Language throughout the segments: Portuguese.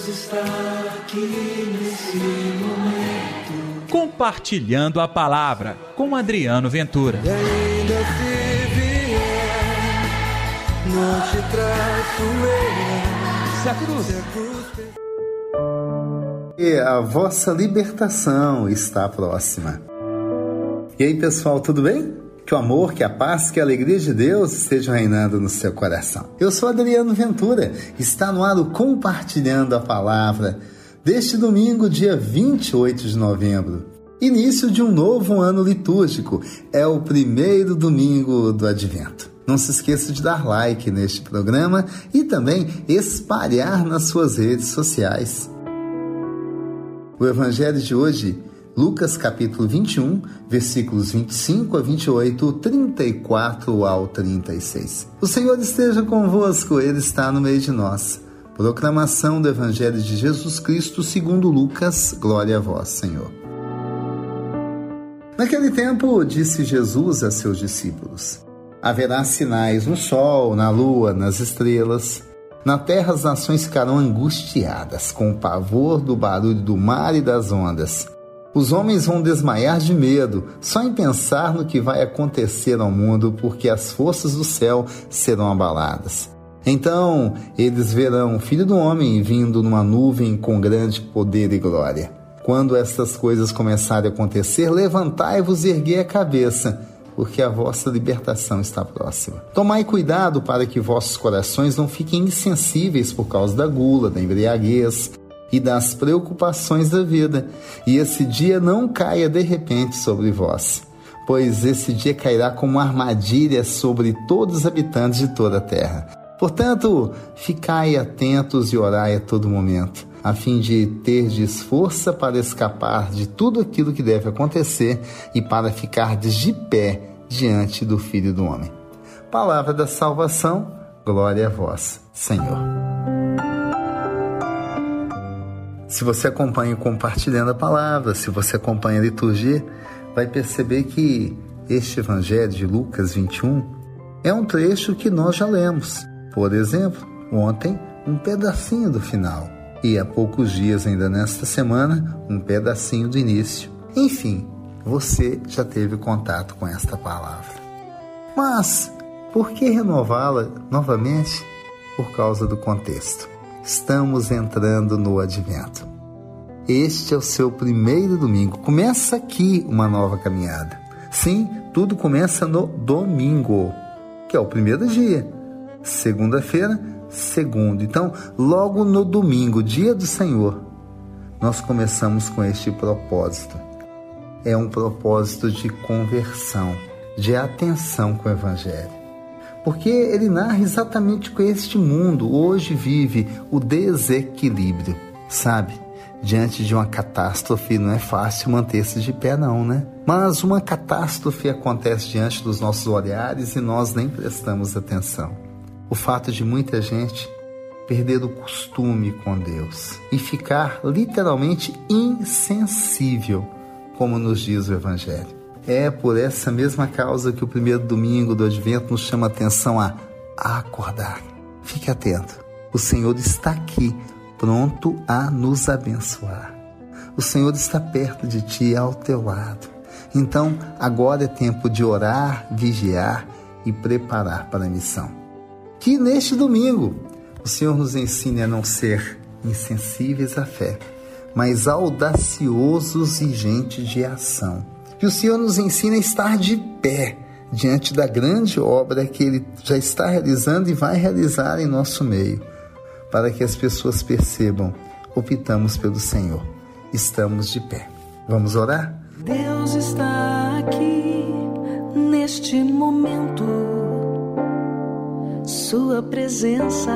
Deus está aqui nesse momento. Compartilhando a palavra com Adriano Ventura. E ainda se vier, não te traço eu. Se a cruz. Se a cruz E a vossa libertação está próxima. E aí, pessoal, tudo bem? Que o amor, que a paz, que a alegria de Deus estejam reinando no seu coração. Eu sou Adriano Ventura, está no ar o Compartilhando a Palavra deste domingo, dia 28 de novembro. Início de um novo ano litúrgico, é o primeiro domingo do Advento. Não se esqueça de dar like neste programa e também espalhar nas suas redes sociais. O evangelho de hoje Lucas capítulo 21, versículos 25 a 28, 34 ao 36. O Senhor esteja convosco, Ele está no meio de nós. Proclamação do Evangelho de Jesus Cristo segundo Lucas, glória a vós, Senhor. Naquele tempo, disse Jesus a seus discípulos: Haverá sinais no sol, na lua, nas estrelas. Na terra as nações ficarão angustiadas com o pavor do barulho do mar e das ondas. Os homens vão desmaiar de medo só em pensar no que vai acontecer ao mundo, porque as forças do céu serão abaladas. Então eles verão o Filho do Homem vindo numa nuvem com grande poder e glória. Quando estas coisas começarem a acontecer, levantai-vos e erguei a cabeça, porque a vossa libertação está próxima. Tomai cuidado para que vossos corações não fiquem insensíveis por causa da gula, da embriaguez e das preocupações da vida, e esse dia não caia de repente sobre vós, pois esse dia cairá como armadilha sobre todos os habitantes de toda a terra. Portanto, ficai atentos e orai a todo momento, a fim de terdes força para escapar de tudo aquilo que deve acontecer e para ficardes de pé diante do Filho do Homem. Palavra da salvação, glória a vós, Senhor. Se você acompanha compartilhando a palavra, se você acompanha a liturgia, vai perceber que este evangelho de Lucas 21 é um trecho que nós já lemos. Por exemplo, ontem, um pedacinho do final. E há poucos dias, ainda nesta semana, um pedacinho do início. Enfim, você já teve contato com esta palavra. Mas, por que renová-la novamente? Por causa do contexto. Estamos entrando no advento. Este é o seu primeiro domingo. Começa aqui uma nova caminhada. Sim, tudo começa no domingo, que é o primeiro dia. Segunda-feira, segundo. Então, logo no domingo, dia do Senhor, nós começamos com este propósito. É um propósito de conversão, de atenção com o Evangelho porque ele narra exatamente com este mundo hoje vive o desequilíbrio, sabe? Diante de uma catástrofe não é fácil manter-se de pé não, né? Mas uma catástrofe acontece diante dos nossos olhares e nós nem prestamos atenção. O fato de muita gente perder o costume com Deus e ficar literalmente insensível, como nos diz o Evangelho. É por essa mesma causa que o primeiro domingo do Advento nos chama a atenção a acordar. Fique atento. O Senhor está aqui, pronto a nos abençoar. O Senhor está perto de ti, ao teu lado. Então, agora é tempo de orar, vigiar e preparar para a missão. Que neste domingo o Senhor nos ensine a não ser insensíveis à fé, mas audaciosos e gente de ação que o Senhor nos ensina a estar de pé diante da grande obra que Ele já está realizando e vai realizar em nosso meio, para que as pessoas percebam: optamos pelo Senhor, estamos de pé. Vamos orar? Deus está aqui neste momento, Sua presença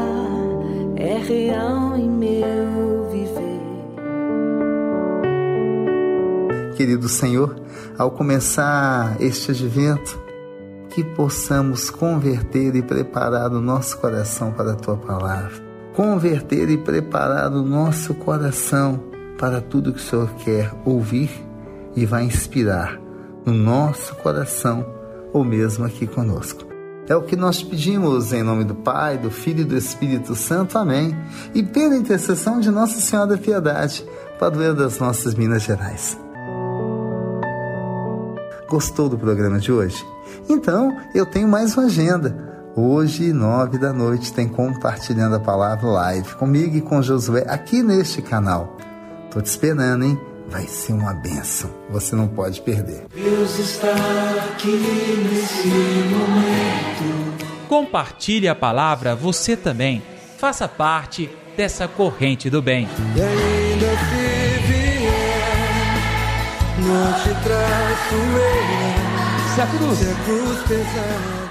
é real em meu viver. Querido Senhor, ao começar este advento, que possamos converter e preparar o nosso coração para a tua palavra. Converter e preparar o nosso coração para tudo que o Senhor quer ouvir e vai inspirar no nosso coração ou mesmo aqui conosco. É o que nós pedimos em nome do Pai, do Filho e do Espírito Santo. Amém. E pela intercessão de Nossa Senhora da Piedade, padroeira das nossas Minas Gerais. Gostou do programa de hoje? Então, eu tenho mais uma agenda. Hoje, nove da noite, tem Compartilhando a Palavra Live comigo e com Josué aqui neste canal. Tô te esperando, hein? Vai ser uma benção. Você não pode perder. Deus está aqui nesse momento. Compartilhe a palavra você também. Faça parte dessa corrente do bem. E ainda não te traço eu. Se a cruz Se a cruz pesar.